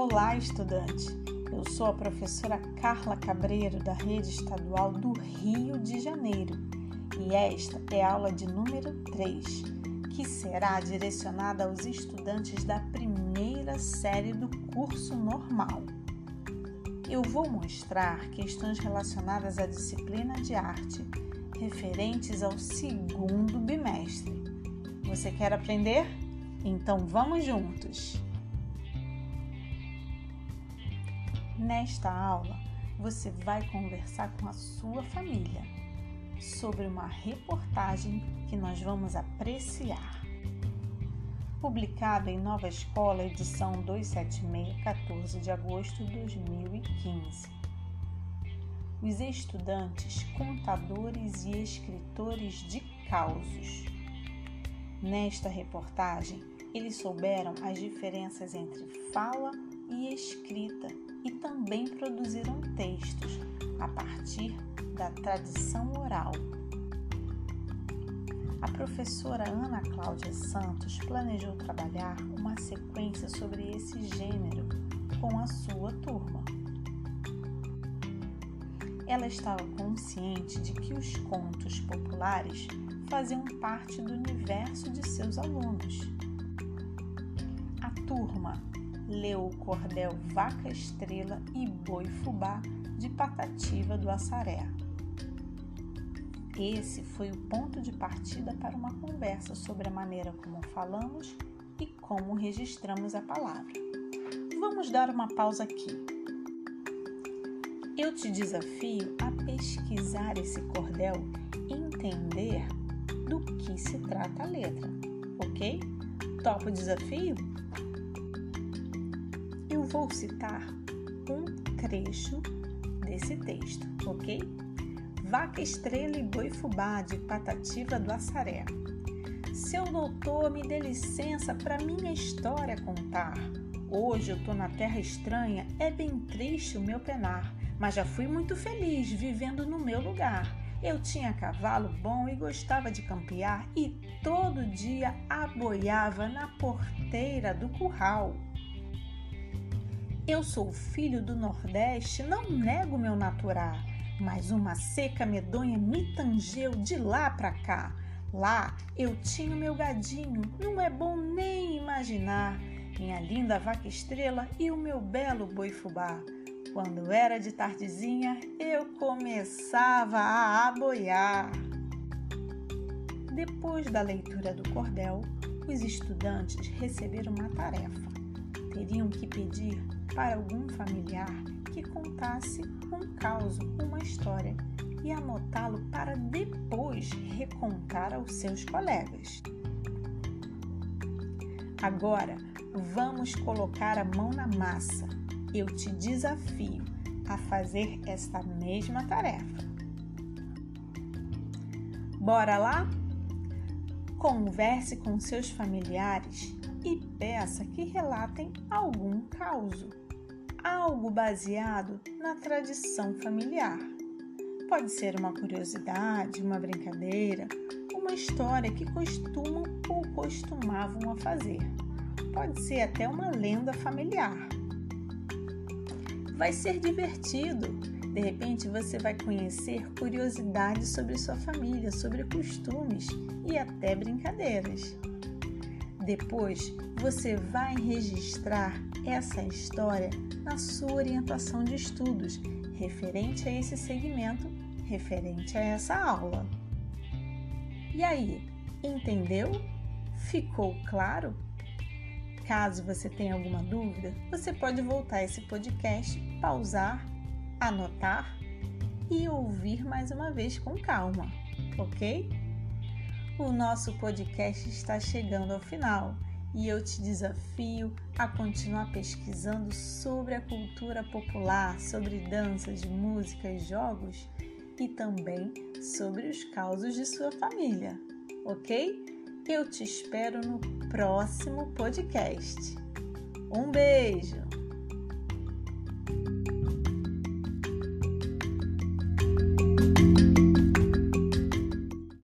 Olá, estudante! Eu sou a professora Carla Cabreiro, da Rede Estadual do Rio de Janeiro, e esta é a aula de número 3, que será direcionada aos estudantes da primeira série do curso normal. Eu vou mostrar questões relacionadas à disciplina de arte, referentes ao segundo bimestre. Você quer aprender? Então vamos juntos! Nesta aula, você vai conversar com a sua família sobre uma reportagem que nós vamos apreciar. Publicada em Nova Escola, edição 276, 14 de agosto de 2015. Os estudantes, contadores e escritores de causos. Nesta reportagem, eles souberam as diferenças entre fala escrita e também produziram textos a partir da tradição oral. A professora Ana Cláudia Santos planejou trabalhar uma sequência sobre esse gênero com a sua turma. Ela estava consciente de que os contos populares faziam parte do universo de seus alunos. A turma leu o cordel Vaca Estrela e Boi Fubá de Patativa do Assaré. Esse foi o ponto de partida para uma conversa sobre a maneira como falamos e como registramos a palavra. Vamos dar uma pausa aqui. Eu te desafio a pesquisar esse cordel e entender do que se trata a letra, ok? Topa o desafio? Vou citar um trecho desse texto, ok? Vaca, estrela e boi fubá de Patativa do Assaré. Seu doutor, me dê licença para minha história contar. Hoje eu tô na terra estranha, é bem triste o meu penar, mas já fui muito feliz vivendo no meu lugar. Eu tinha cavalo bom e gostava de campear e todo dia aboiava na porteira do curral. Eu sou filho do Nordeste, não nego meu natural, mas uma seca medonha me tangeu de lá pra cá. Lá eu tinha meu gadinho, não é bom nem imaginar, minha linda vaca estrela e o meu belo boi fubá. Quando era de tardezinha, eu começava a aboiar. Depois da leitura do cordel, os estudantes receberam uma tarefa. Teriam que pedir para algum familiar que contasse um caso, uma história e anotá-lo para depois recontar aos seus colegas. Agora vamos colocar a mão na massa. Eu te desafio a fazer esta mesma tarefa. Bora lá? Converse com seus familiares e peça que relatem algum caso, algo baseado na tradição familiar. Pode ser uma curiosidade, uma brincadeira, uma história que costumam ou costumavam a fazer. Pode ser até uma lenda familiar. Vai ser divertido. De repente você vai conhecer curiosidades sobre sua família, sobre costumes e até brincadeiras. Depois, você vai registrar essa história na sua orientação de estudos referente a esse segmento, referente a essa aula. E aí, entendeu? Ficou claro? Caso você tenha alguma dúvida, você pode voltar esse podcast, pausar, anotar e ouvir mais uma vez com calma, ok? O nosso podcast está chegando ao final e eu te desafio a continuar pesquisando sobre a cultura popular, sobre danças, músicas, jogos e também sobre os causos de sua família, ok? Eu te espero no próximo podcast. Um beijo!